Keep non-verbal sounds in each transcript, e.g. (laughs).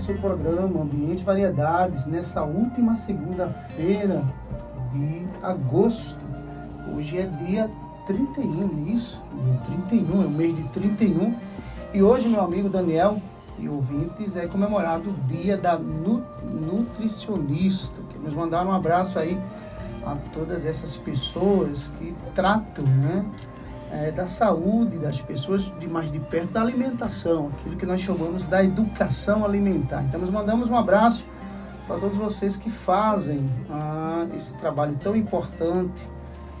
nosso programa Ambiente Variedades nessa última segunda-feira de agosto. Hoje é dia 31, é isso? Dia 31, é o mês de 31. E hoje, meu amigo Daniel e ouvintes, é comemorado o dia da nu nutricionista. Queremos mandar um abraço aí a todas essas pessoas que tratam, né? É, da saúde das pessoas de mais de perto, da alimentação, aquilo que nós chamamos da educação alimentar. Então, nós mandamos um abraço para todos vocês que fazem ah, esse trabalho tão importante.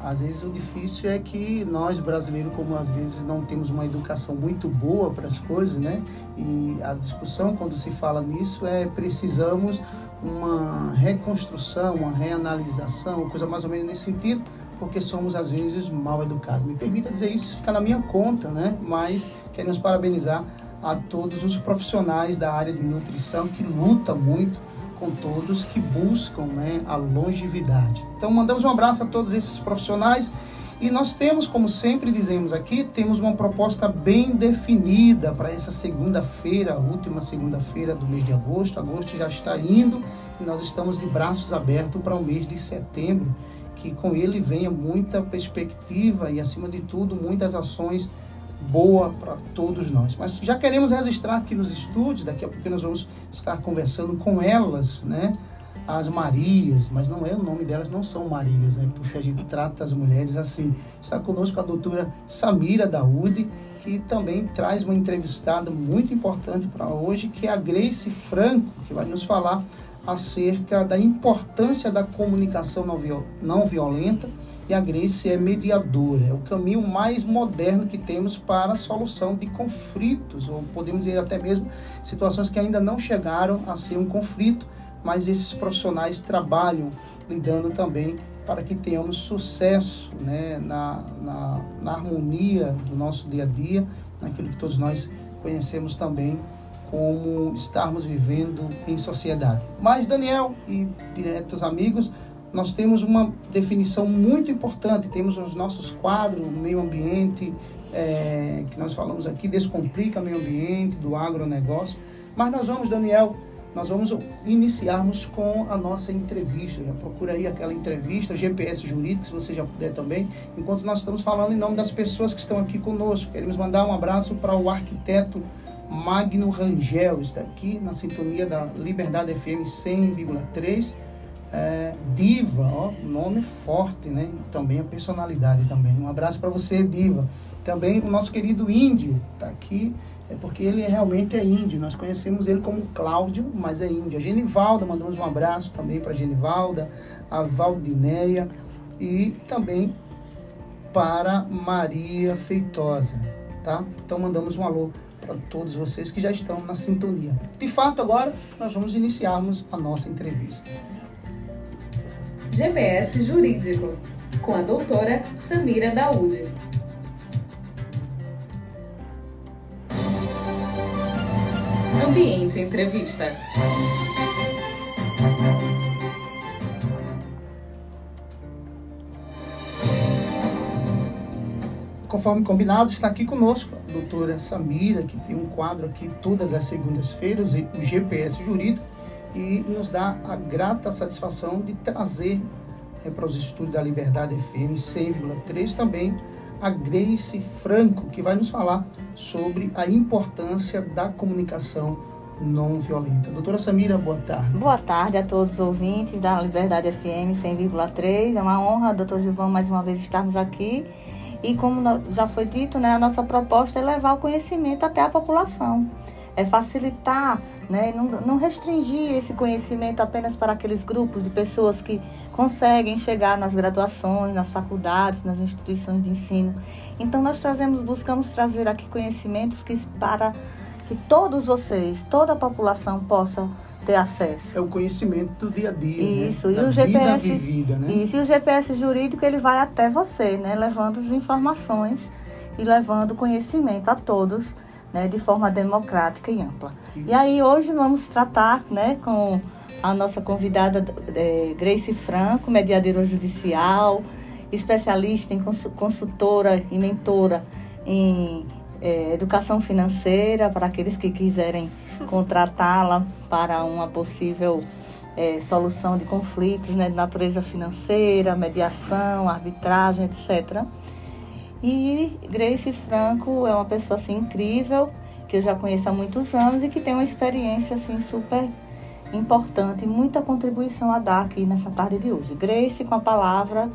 Às vezes o difícil é que nós brasileiros, como às vezes não temos uma educação muito boa para as coisas, né? E a discussão quando se fala nisso é precisamos uma reconstrução, uma reanalisação, coisa mais ou menos nesse sentido, porque somos às vezes mal educados. Me permita dizer isso, fica na minha conta, né? Mas queremos parabenizar a todos os profissionais da área de nutrição que luta muito com todos que buscam né, a longevidade. Então mandamos um abraço a todos esses profissionais e nós temos, como sempre dizemos aqui, temos uma proposta bem definida para essa segunda-feira, última segunda-feira do mês de agosto. Agosto já está indo e nós estamos de braços abertos para o mês de setembro que com ele venha muita perspectiva e, acima de tudo, muitas ações boas para todos nós. Mas já queremos registrar aqui nos estúdios, daqui a pouco nós vamos estar conversando com elas, né? As Marias, mas não é o nome delas, não são Marias, né? Puxa, a gente trata as mulheres assim. Está conosco a doutora Samira Daúde, que também traz uma entrevistada muito importante para hoje, que é a Grace Franco, que vai nos falar acerca da importância da comunicação não violenta e a Grace é mediadora, é o caminho mais moderno que temos para a solução de conflitos, ou podemos dizer até mesmo situações que ainda não chegaram a ser um conflito, mas esses profissionais trabalham lidando também para que tenhamos sucesso né, na, na, na harmonia do nosso dia a dia, naquilo que todos nós conhecemos também como estarmos vivendo em sociedade. Mas, Daniel e diretos amigos, nós temos uma definição muito importante, temos os nossos quadros, meio ambiente, é, que nós falamos aqui, descomplica meio ambiente, do agronegócio, mas nós vamos, Daniel, nós vamos iniciarmos com a nossa entrevista. Já procura aí aquela entrevista, GPS Jurídico, se você já puder também, enquanto nós estamos falando em nome das pessoas que estão aqui conosco. Queremos mandar um abraço para o arquiteto Magno Rangel está aqui na sintonia da Liberdade FM 100,3. É, Diva, ó, nome forte, né? Também a personalidade também. Um abraço para você, Diva. Também o nosso querido Índio está aqui, é porque ele realmente é índio. Nós conhecemos ele como Cláudio, mas é índio. A Genivalda, mandamos um abraço também para a Genivalda, a Valdineia e também para Maria Feitosa, tá? Então mandamos um alô para todos vocês que já estão na sintonia. De fato, agora nós vamos iniciarmos a nossa entrevista. GPS Jurídico, com a doutora Samira Daúde. Ambiente Entrevista. Conforme combinado, está aqui conosco a doutora Samira, que tem um quadro aqui todas as segundas-feiras, o GPS Jurídico, e nos dá a grata satisfação de trazer é, para os estúdios da Liberdade FM 100,3 também a Grace Franco, que vai nos falar sobre a importância da comunicação não violenta. Doutora Samira, boa tarde. Boa tarde a todos os ouvintes da Liberdade FM 100,3. É uma honra, doutor Gilvão, mais uma vez estarmos aqui e como já foi dito, né, a nossa proposta é levar o conhecimento até a população. É facilitar, né, não, não restringir esse conhecimento apenas para aqueles grupos de pessoas que conseguem chegar nas graduações, nas faculdades, nas instituições de ensino. Então nós trazemos, buscamos trazer aqui conhecimentos que para que todos vocês, toda a população possa ter acesso. É o conhecimento do dia a dia. Né? Isso, né? e da o GPS. Vivida, né? Isso, e o GPS jurídico ele vai até você, né? Levando as informações e levando conhecimento a todos, né? De forma democrática e ampla. Isso. E aí hoje vamos tratar, né? Com a nossa convidada é, Grace Franco, mediadora judicial, especialista em consultora e mentora em é, educação financeira para aqueles que quiserem contratá-la para uma possível é, solução de conflitos né, de natureza financeira, mediação, arbitragem, etc. E Grace Franco é uma pessoa assim incrível, que eu já conheço há muitos anos e que tem uma experiência assim super importante, muita contribuição a dar aqui nessa tarde de hoje. Grace, com a palavra.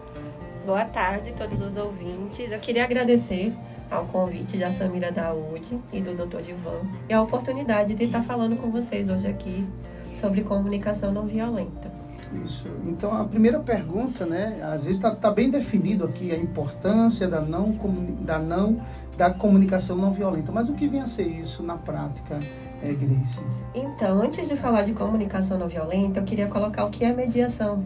Boa tarde a todos os ouvintes. Eu queria agradecer ao convite da Samira Daúde e do Dr. Gilvan e a oportunidade de estar falando com vocês hoje aqui sobre comunicação não violenta. Isso. Então, a primeira pergunta, né? Às vezes está tá bem definido aqui a importância da não, da não da comunicação não violenta. Mas o que vem a ser isso na prática, é, Grace? Então, antes de falar de comunicação não violenta, eu queria colocar o que é mediação.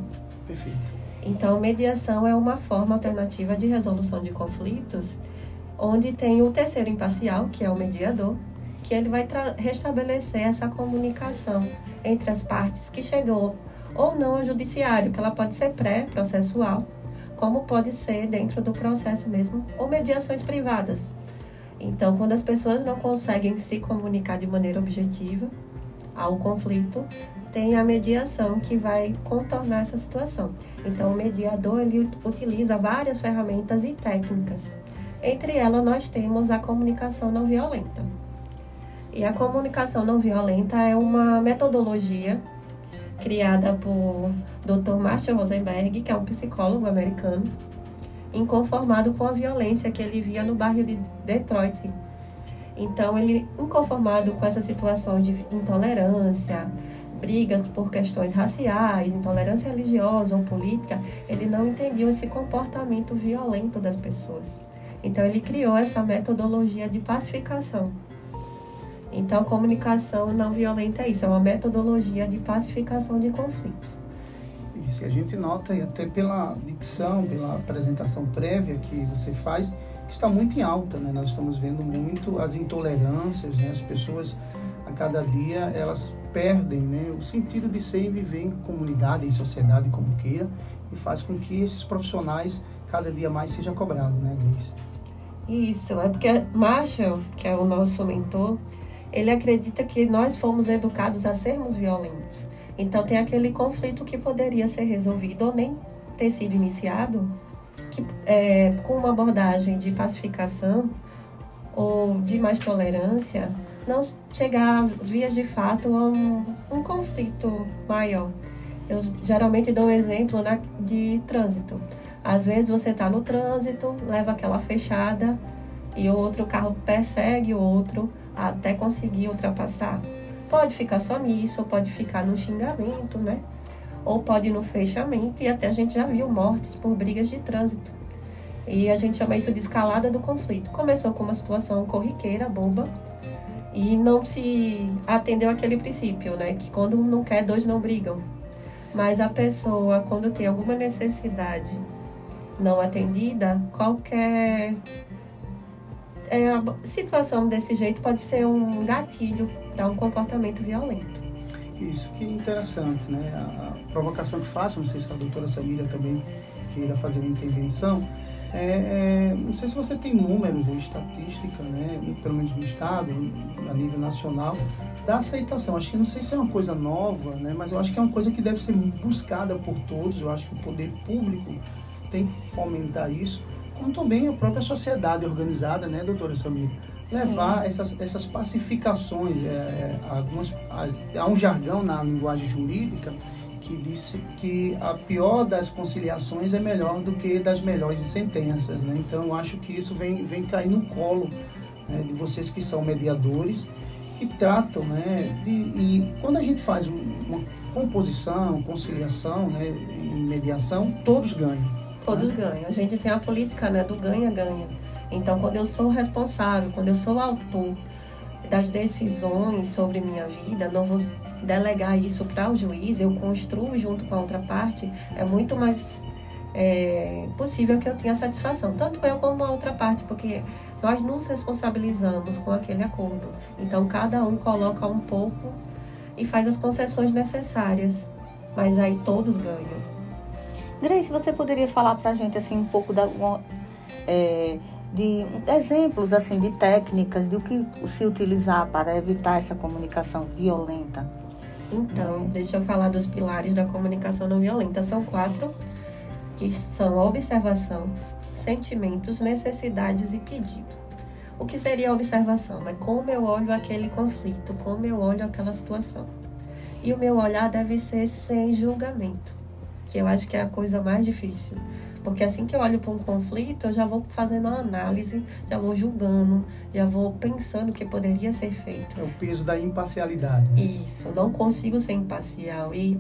Perfeito. Então, mediação é uma forma alternativa de resolução de conflitos, onde tem o terceiro imparcial, que é o mediador, que ele vai restabelecer essa comunicação entre as partes que chegou ou não ao judiciário, que ela pode ser pré-processual, como pode ser dentro do processo mesmo, ou mediações privadas. Então, quando as pessoas não conseguem se comunicar de maneira objetiva ao conflito, tem a mediação que vai contornar essa situação. Então, o mediador ele utiliza várias ferramentas e técnicas. Entre elas, nós temos a comunicação não violenta. E a comunicação não violenta é uma metodologia criada por Dr. Marshall Rosenberg, que é um psicólogo americano, inconformado com a violência que ele via no bairro de Detroit. Então, ele, inconformado com essa situação de intolerância, brigas por questões raciais, intolerância religiosa ou política, ele não entendia esse comportamento violento das pessoas. Então, ele criou essa metodologia de pacificação. Então, comunicação não violenta é isso, é uma metodologia de pacificação de conflitos. Isso, a gente nota, e até pela dicção, pela apresentação prévia que você faz, que está muito em alta, né? Nós estamos vendo muito as intolerâncias, né? As pessoas, a cada dia, elas perdem né? o sentido de ser e viver em comunidade, em sociedade, como queira, e faz com que esses profissionais, cada dia mais, seja cobrado, né, Grace? Isso, é porque Marshall, que é o nosso mentor, ele acredita que nós fomos educados a sermos violentos. Então tem aquele conflito que poderia ser resolvido ou nem ter sido iniciado, que é, com uma abordagem de pacificação ou de mais tolerância, não chegar às vias de fato a um, um conflito maior. Eu geralmente dou um exemplo né, de trânsito. Às vezes você está no trânsito, leva aquela fechada e o outro carro persegue o outro até conseguir ultrapassar. Pode ficar só nisso, ou pode ficar no xingamento, né? Ou pode ir no fechamento, e até a gente já viu mortes por brigas de trânsito. E a gente chama isso de escalada do conflito. Começou com uma situação corriqueira, boba, e não se atendeu aquele princípio, né? Que quando um não quer, dois não brigam. Mas a pessoa, quando tem alguma necessidade não atendida, qualquer é, situação desse jeito pode ser um gatilho para um comportamento violento. Isso que é interessante, né? A provocação que faço, não sei se a doutora Samira também queira fazer uma intervenção, é, é, não sei se você tem números ou estatística, né, pelo menos no estado, a nível nacional, da aceitação. Acho que não sei se é uma coisa nova, né, mas eu acho que é uma coisa que deve ser buscada por todos. Eu acho que o poder público tem que fomentar isso como também a própria sociedade organizada, né, doutora Samir? Levar essas, essas pacificações, é, é algumas, há um jargão na linguagem jurídica que diz que a pior das conciliações é melhor do que das melhores sentenças, né? Então, eu acho que isso vem, vem cair no colo né, de vocês que são mediadores, que tratam, né? De, e quando a gente faz uma composição, conciliação, né, em mediação, todos ganham todos ganham. A gente tem a política né, do ganha-ganha. Então, quando eu sou responsável, quando eu sou autor das decisões sobre minha vida, não vou delegar isso para o juiz, eu construo junto com a outra parte, é muito mais é, possível que eu tenha satisfação, tanto eu como a outra parte, porque nós nos responsabilizamos com aquele acordo. Então, cada um coloca um pouco e faz as concessões necessárias, mas aí todos ganham. Grace, você poderia falar para a gente assim um pouco da, é, de exemplos assim de técnicas do que se utilizar para evitar essa comunicação violenta. Então, deixa eu falar dos pilares da comunicação não violenta. São quatro, que são observação, sentimentos, necessidades e pedido. O que seria a observação? É como eu olho aquele conflito, como eu olho aquela situação. E o meu olhar deve ser sem julgamento, que eu acho que é a coisa mais difícil. Porque assim que eu olho para um conflito, eu já vou fazendo uma análise, já vou julgando, já vou pensando o que poderia ser feito. É o peso da imparcialidade. Né? Isso, não consigo ser imparcial. E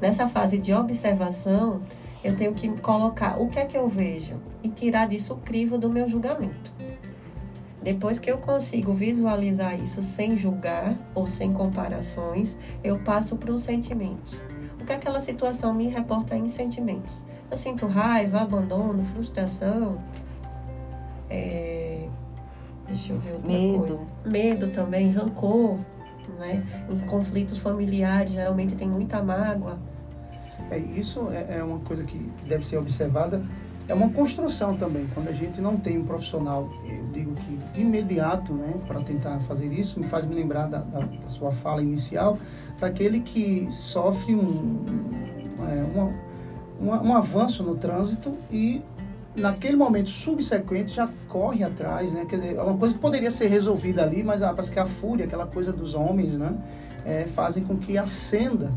nessa fase de observação, eu tenho que colocar o que é que eu vejo e tirar disso o crivo do meu julgamento. Depois que eu consigo visualizar isso sem julgar ou sem comparações, eu passo para os sentimentos. O que aquela situação me reporta em sentimentos? Eu sinto raiva, abandono, frustração. É... Deixa eu ver outra Medo. coisa. Medo também, rancor. Né? Em conflitos familiares, geralmente tem muita mágoa. É isso é, é uma coisa que deve ser observada. É uma construção também. Quando a gente não tem um profissional, eu digo que de imediato, né, para tentar fazer isso, me faz me lembrar da, da, da sua fala inicial, daquele que sofre um, é, uma, um avanço no trânsito e naquele momento subsequente já corre atrás, né? Quer dizer, é uma coisa que poderia ser resolvida ali, mas ah, parece que a fúria, aquela coisa dos homens, né? É, fazem com que acenda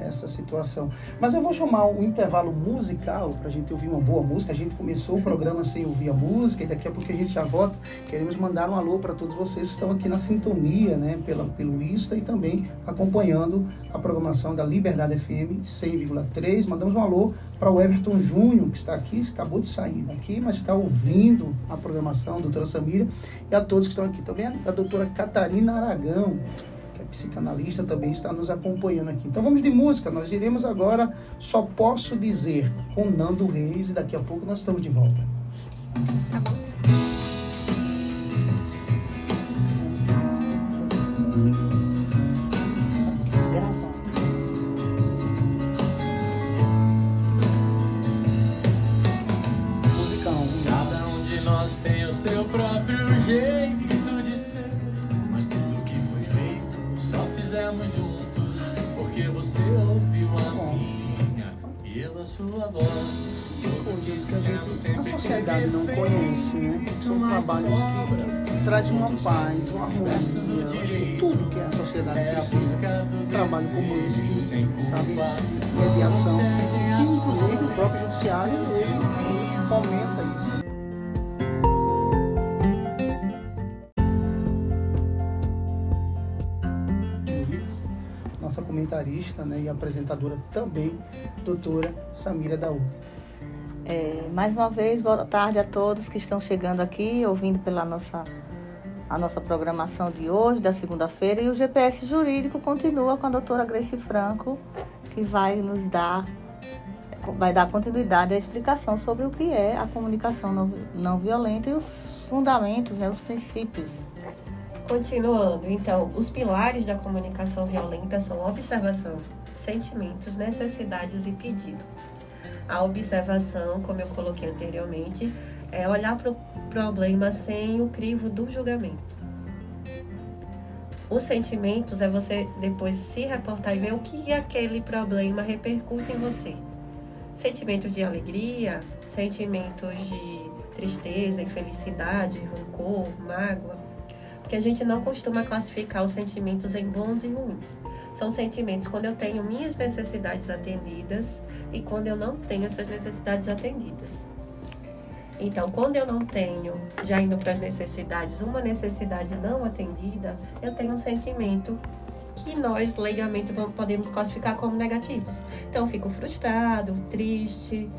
essa situação. Mas eu vou chamar um intervalo musical para a gente ouvir uma boa música. A gente começou o programa sem ouvir a música e daqui a pouco a gente já volta. Queremos mandar um alô para todos vocês que estão aqui na sintonia, né, pela, pelo Insta e também acompanhando a programação da Liberdade FM 100,3. Mandamos um alô para o Everton Júnior, que está aqui, acabou de sair daqui, mas está ouvindo a programação, doutora Samira, e a todos que estão aqui também, a doutora Catarina Aragão psicanalista, também está nos acompanhando aqui. Então vamos de música, nós iremos agora Só Posso Dizer com Nando Reis e daqui a pouco nós estamos de volta. Tá bom. Sua voz. Coisas que a, gente, a sociedade não conhece, né? São trabalhos que trazem uma paz, uma harmonia, tudo que a sociedade é precisa. Trabalho esse, sabe? Mediação. E, inclusive, o próprio judiciário ele fomenta isso. Comentarista né, e apresentadora também, doutora Samira Daú. É, mais uma vez, boa tarde a todos que estão chegando aqui, ouvindo pela nossa, a nossa programação de hoje, da segunda-feira. E o GPS Jurídico continua com a doutora Grace Franco, que vai nos dar, vai dar continuidade à explicação sobre o que é a comunicação não, não violenta e os fundamentos, né, os princípios Continuando, então, os pilares da comunicação violenta são observação, sentimentos, necessidades e pedido. A observação, como eu coloquei anteriormente, é olhar para o problema sem o crivo do julgamento. Os sentimentos é você depois se reportar e ver o que aquele problema repercute em você. Sentimentos de alegria, sentimentos de tristeza, infelicidade, rancor, mágoa que a gente não costuma classificar os sentimentos em bons e ruins. São sentimentos quando eu tenho minhas necessidades atendidas e quando eu não tenho essas necessidades atendidas. Então, quando eu não tenho, já indo para as necessidades, uma necessidade não atendida, eu tenho um sentimento que nós legalmente podemos classificar como negativos. Então, eu fico frustrado, triste.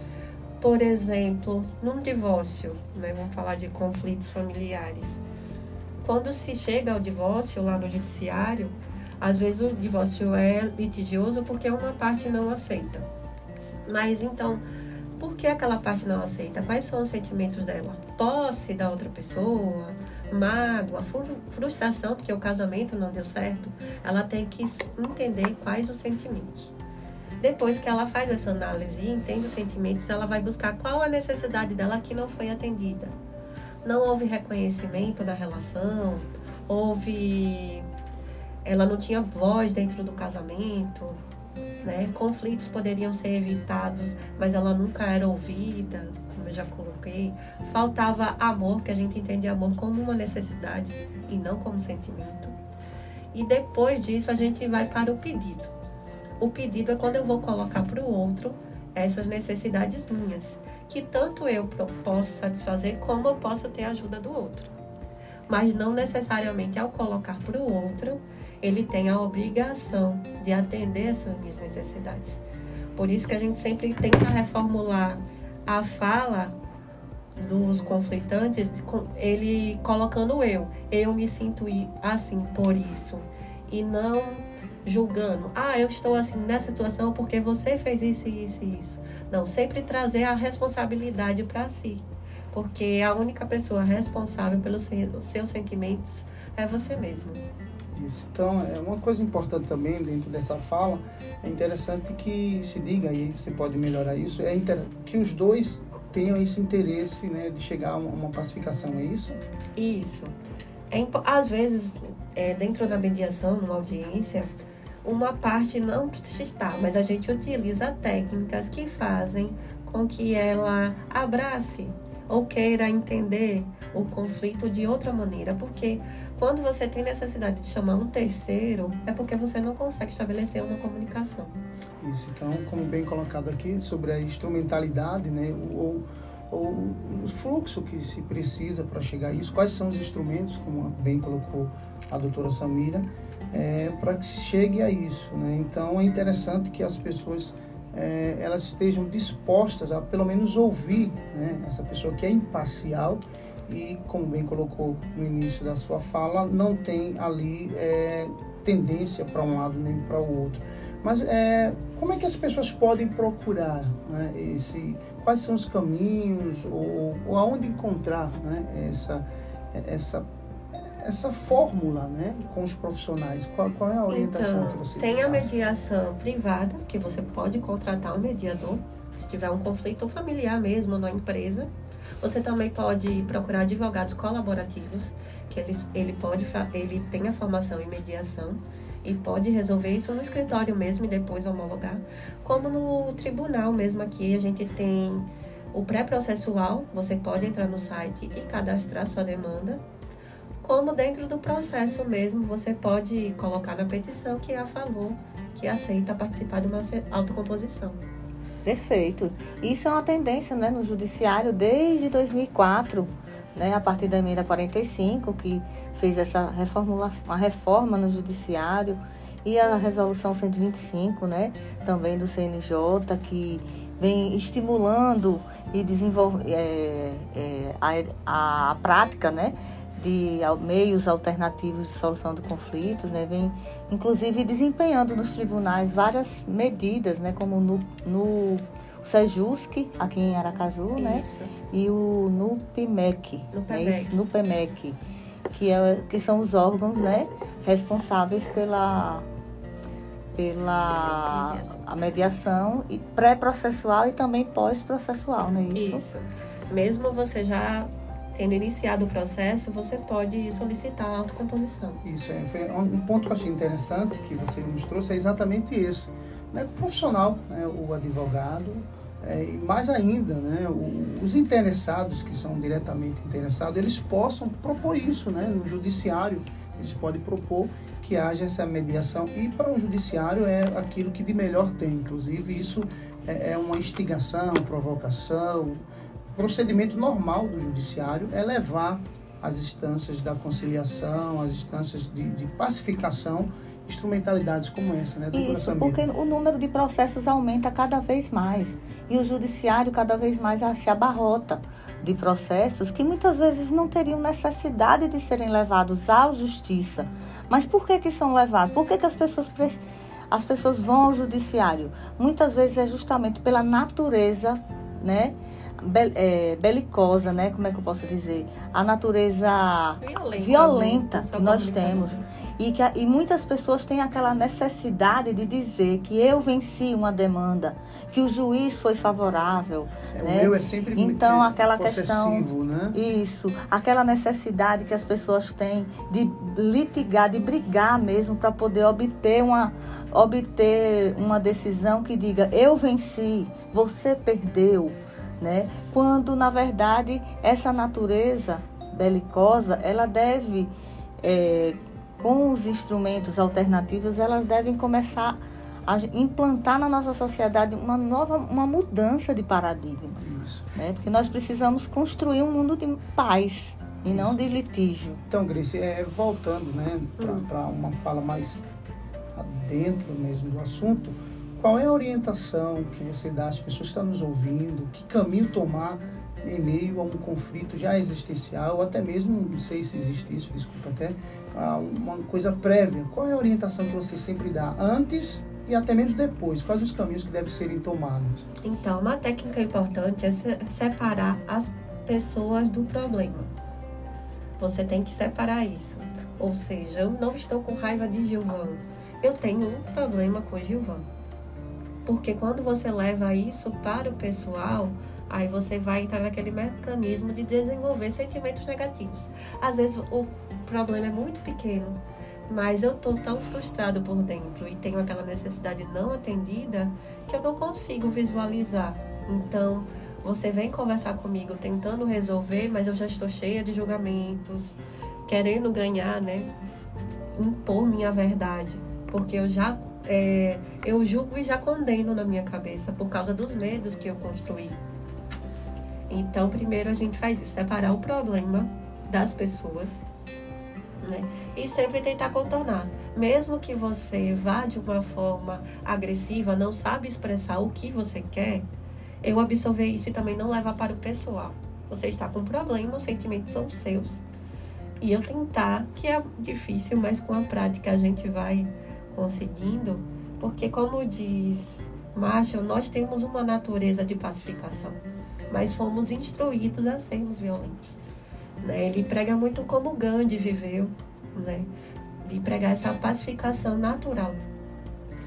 Por exemplo, num divórcio, né? vamos falar de conflitos familiares quando se chega ao divórcio lá no judiciário, às vezes o divórcio é litigioso porque uma parte não aceita. Mas então, por que aquela parte não aceita? Quais são os sentimentos dela? Posse da outra pessoa, mágoa, frustração porque o casamento não deu certo. Ela tem que entender quais os sentimentos. Depois que ela faz essa análise e entende os sentimentos, ela vai buscar qual a necessidade dela que não foi atendida não houve reconhecimento da relação, houve. Ela não tinha voz dentro do casamento, né? Conflitos poderiam ser evitados, mas ela nunca era ouvida, como eu já coloquei. Faltava amor, que a gente entende amor como uma necessidade e não como sentimento. E depois disso a gente vai para o pedido. O pedido é quando eu vou colocar para o outro essas necessidades minhas, que tanto eu posso satisfazer como eu posso ter a ajuda do outro. Mas não necessariamente ao colocar para o outro, ele tem a obrigação de atender essas minhas necessidades. Por isso que a gente sempre tenta reformular a fala dos conflitantes, ele colocando eu. Eu me sinto assim por isso. E não julgando. Ah, eu estou assim nessa situação porque você fez isso, isso e isso. Não, sempre trazer a responsabilidade para si. Porque a única pessoa responsável pelos seus sentimentos é você mesmo. Isso. Então, é uma coisa importante também dentro dessa fala, é interessante que se diga, aí você pode melhorar isso, é que os dois tenham esse interesse né, de chegar a uma pacificação, é isso? Isso. É, às vezes, é, dentro da mediação, numa audiência, uma parte não está, mas a gente utiliza técnicas que fazem com que ela abrace ou queira entender o conflito de outra maneira, porque quando você tem necessidade de chamar um terceiro, é porque você não consegue estabelecer uma comunicação. Isso, então, como bem colocado aqui, sobre a instrumentalidade, né, ou, ou o fluxo que se precisa para chegar a isso, quais são os instrumentos, como bem colocou a doutora Samira, é, para que chegue a isso. Né? Então, é interessante que as pessoas é, elas estejam dispostas a pelo menos ouvir né, essa pessoa que é imparcial e, como bem colocou no início da sua fala, não tem ali é, tendência para um lado nem para o outro. Mas é, como é que as pessoas podem procurar né, esse, quais são os caminhos ou, ou aonde encontrar né, essa, essa essa fórmula né, com os profissionais? Qual, qual é a orientação então, que você Tem a mediação privada, que você pode contratar um mediador, se tiver um conflito familiar mesmo na empresa. Você também pode procurar advogados colaborativos, que eles, ele, pode, ele tem a formação em mediação e pode resolver isso no escritório mesmo e depois homologar. Como no tribunal mesmo aqui, a gente tem o pré-processual, você pode entrar no site e cadastrar sua demanda. Como dentro do processo mesmo, você pode colocar na petição que é a favor, que aceita participar de uma autocomposição. Perfeito. Isso é uma tendência né, no judiciário desde 2004, né, a partir da emenda 45, que fez essa reformulação, uma reforma no judiciário, e a resolução 125, né, também do CNJ, que vem estimulando e desenvolvendo é, é, a, a prática, né, de meios alternativos de solução de conflitos, né, vem inclusive desempenhando nos tribunais várias medidas, né, como no, no Sejusc, aqui em Aracaju, né, Isso. né, e o NUPMEC, NUPEMEC. Né, NUPEMEC que, é, que são os órgãos né, responsáveis pela pela mediação. a mediação pré-processual e também pós-processual, não é isso? Isso. Mesmo você já tendo iniciado o processo, você pode solicitar a autocomposição. Isso, é, foi um ponto que eu achei interessante que você nos trouxe é exatamente isso. Né? O profissional, né? o advogado, é, e mais ainda, né? O, os interessados, que são diretamente interessados, eles possam propor isso né? no judiciário. Eles podem propor que haja essa mediação e para o judiciário é aquilo que de melhor tem. Inclusive, isso é, é uma instigação, provocação, procedimento normal do judiciário é levar as instâncias da conciliação, as instâncias de, de pacificação, instrumentalidades como essa, né, doutora Isso, porque o número de processos aumenta cada vez mais e o judiciário cada vez mais se abarrota de processos que muitas vezes não teriam necessidade de serem levados à justiça. Mas por que que são levados? Por que que as pessoas as pessoas vão ao judiciário? Muitas vezes é justamente pela natureza, né? Bel, é, belicosa, né? Como é que eu posso dizer? A natureza violenta, violenta que nós temos. E, que, e muitas pessoas têm aquela necessidade de dizer que eu venci uma demanda, que o juiz foi favorável. É, né? O meu é sempre Então, é, aquela questão- né? Isso, aquela necessidade que as pessoas têm de litigar, de brigar mesmo para poder obter uma, obter uma decisão que diga eu venci, você perdeu, né? Quando na verdade essa natureza belicosa ela deve é, com os instrumentos alternativos elas devem começar a implantar na nossa sociedade uma nova uma mudança de paradigma Isso. né? Porque nós precisamos construir um mundo de paz e não de litígio. Então, Grace, é, voltando né, para uma fala mais dentro mesmo do assunto, qual é a orientação que você dá às pessoas que estão nos ouvindo? Que caminho tomar em meio a um conflito já existencial, ou até mesmo, não sei se existe isso, desculpa até, uma coisa prévia? Qual é a orientação que você sempre dá antes e até mesmo depois? Quais os caminhos que devem serem tomados? Então, uma técnica importante é se- separar as pessoas do problema. Você tem que separar isso. Ou seja, eu não estou com raiva de Gilvan. Eu tenho um problema com Gilvan. Porque quando você leva isso para o pessoal, aí você vai entrar naquele mecanismo de desenvolver sentimentos negativos. Às vezes o problema é muito pequeno, mas eu tô tão frustrado por dentro e tenho aquela necessidade não atendida que eu não consigo visualizar. Então, você vem conversar comigo tentando resolver, mas eu já estou cheia de julgamentos, querendo ganhar, né? Impor minha verdade. Porque eu já é, eu julgo e já condeno na minha cabeça por causa dos medos que eu construí. Então, primeiro a gente faz isso, separar o problema das pessoas, né? E sempre tentar contornar. Mesmo que você vá de uma forma agressiva, não sabe expressar o que você quer, eu absorver isso e também não levar para o pessoal. Você está com um problema, os sentimentos são seus. E eu tentar, que é difícil, mas com a prática a gente vai conseguindo, porque como diz Marshall, nós temos uma natureza de pacificação, mas fomos instruídos a sermos violentos. Né? Ele prega muito como Gandhi viveu, né? de pregar essa pacificação natural.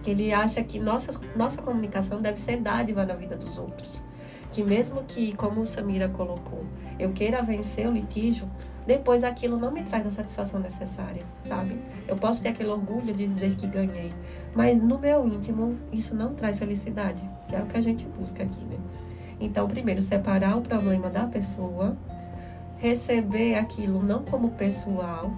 Que ele acha que nossa, nossa comunicação deve ser dádiva na vida dos outros. Que mesmo que, como Samira colocou, eu queira vencer o litígio, depois aquilo não me traz a satisfação necessária, sabe? Eu posso ter aquele orgulho de dizer que ganhei, mas no meu íntimo isso não traz felicidade, que é o que a gente busca aqui, né? Então, primeiro, separar o problema da pessoa, receber aquilo não como pessoal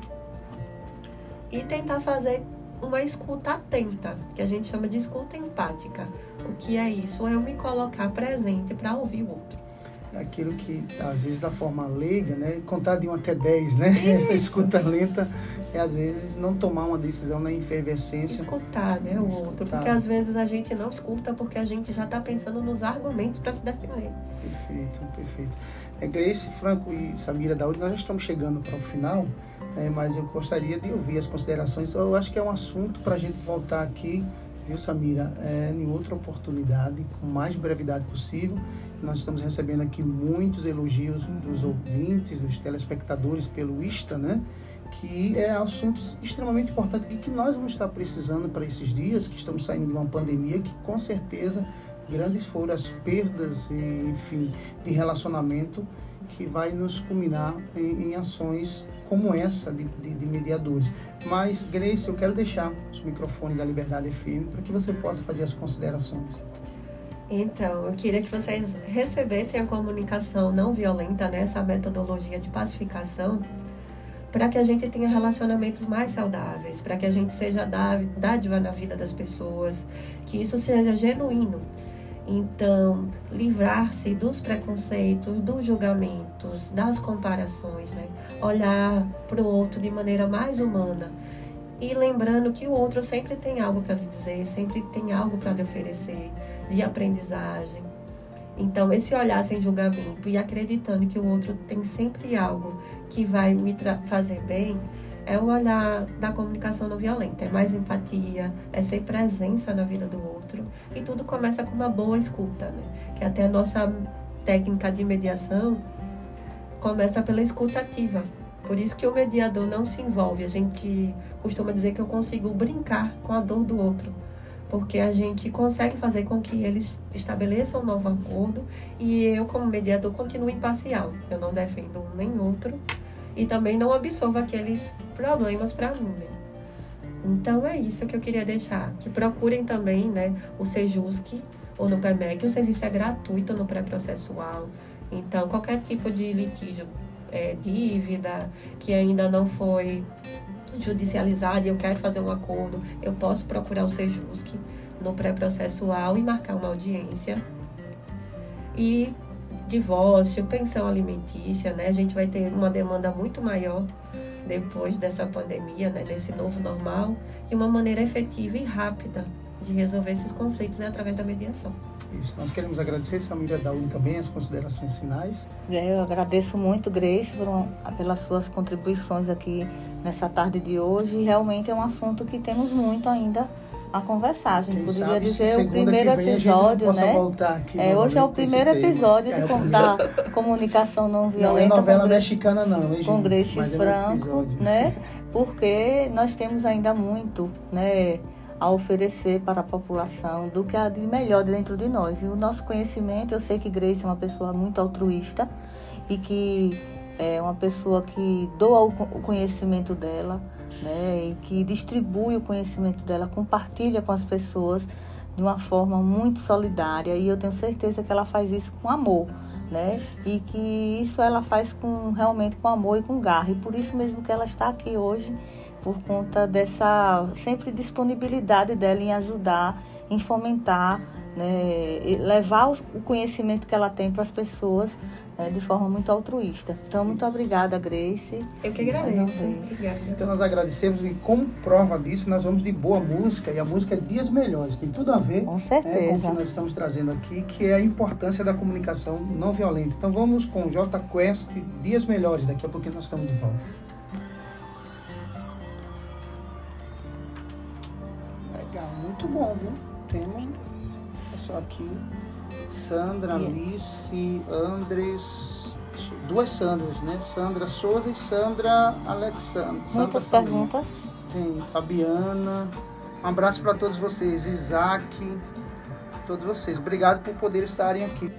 e tentar fazer uma escuta atenta, que a gente chama de escuta empática. O que é isso? É eu me colocar presente para ouvir o outro. É aquilo que, às vezes, da forma leiga, né? Contar de 1 até 10, né? (laughs) Essa escuta lenta é, às vezes, não tomar uma decisão na efervescência. Escutar, né, o outro. Escutar. Porque às vezes a gente não escuta porque a gente já está pensando nos argumentos para se defender. Perfeito, perfeito. É, Grace, Franco e Samira Daúde, nós já estamos chegando para o final, né, mas eu gostaria de ouvir as considerações. Eu acho que é um assunto para a gente voltar aqui, viu, Samira, é, em outra oportunidade, com mais brevidade possível. Nós estamos recebendo aqui muitos elogios dos ouvintes, dos telespectadores pelo Insta, né? que é assuntos extremamente importantes e que nós vamos estar precisando para esses dias, que estamos saindo de uma pandemia, que com certeza grandes foram as perdas, enfim, de relacionamento que vai nos culminar em, em ações como essa de, de, de, mediadores. Mas, Grace, eu quero deixar o microfone da Liberdade FM para que você possa fazer as considerações. Então, eu queria que vocês recebessem a comunicação não violenta nessa metodologia de pacificação para que a gente tenha relacionamentos mais saudáveis, para que a gente seja dádiva na vida das pessoas, que isso seja genuíno. Então, livrar-se dos preconceitos, dos julgamentos, das comparações, né? Olhar para o outro de maneira mais humana. E lembrando que o outro sempre tem algo para lhe dizer, sempre tem algo para lhe oferecer de aprendizagem. Então, esse olhar sem julgamento e acreditando que o outro tem sempre algo que vai me fazer bem, é o olhar da comunicação não violenta. É mais empatia, é ser presença na vida do outro. E tudo começa com uma boa escuta, né? Que até a nossa técnica de mediação começa pela escuta ativa. Por isso que o mediador não se envolve. A gente costuma dizer que eu consigo brincar com a dor do outro. Porque a gente consegue fazer com que eles estabeleçam um novo acordo e eu, como mediador, continuo imparcial. Eu não defendo um nem outro e também não absorvo aqueles problemas para mim. Né? Então é isso que eu queria deixar. Que procurem também né, o Sejusc ou no PEMEC. O serviço é gratuito no pré-processual. Então, qualquer tipo de litígio, é, dívida que ainda não foi judicializada e eu quero fazer um acordo, eu posso procurar o Sejusc no pré-processual e marcar uma audiência. E divórcio, pensão alimentícia, né? A gente vai ter uma demanda muito maior depois dessa pandemia, né? Desse novo normal e uma maneira efetiva e rápida de resolver esses conflitos né? através da mediação. Isso. Nós queremos agradecer, Samira Daúl, também as considerações finais. Eu agradeço muito, Grace, por, pelas suas contribuições aqui nessa tarde de hoje. E realmente é um assunto que temos muito ainda a conversar. A gente Quem poderia dizer o primeiro episódio, né? É, hoje é o primeiro episódio É, de o contar (laughs) comunicação não Não é violenta novela Grace- mexicana não, hein, com? Grace é um Franco, episódio. né? (laughs) Porque nós temos ainda muito, né? a oferecer para a população do que há de melhor dentro de nós. E o nosso conhecimento, eu sei que Grace é uma pessoa muito altruísta e que é uma pessoa que doa o conhecimento dela, né, e que distribui o conhecimento dela, compartilha com as pessoas de uma forma muito solidária e eu tenho certeza que ela faz isso com amor, né? E que isso ela faz com realmente com amor e com garra. E por isso mesmo que ela está aqui hoje, por conta dessa sempre disponibilidade dela em ajudar, em fomentar, né, levar o conhecimento que ela tem para as pessoas né, de forma muito altruísta. Então, muito obrigada, Grace. Eu que agradeço. Obrigada. Então nós agradecemos e como prova disso nós vamos de boa música e a música é Dias Melhores. Tem tudo a ver Com né, com o certeza. que nós estamos trazendo aqui, que é a importância da comunicação não violenta. Então vamos com J Quest, Dias Melhores. Daqui a pouquinho nós estamos de volta. Legal, muito bom, viu? Temos pessoal aqui, Sandra, Alice, Andres, duas Sandras, né? Sandra Souza e Sandra Alexandre. Sandra Muitas Salim. perguntas. Tem Fabiana. Um abraço para todos vocês. Isaac. Todos vocês. Obrigado por poder estarem aqui.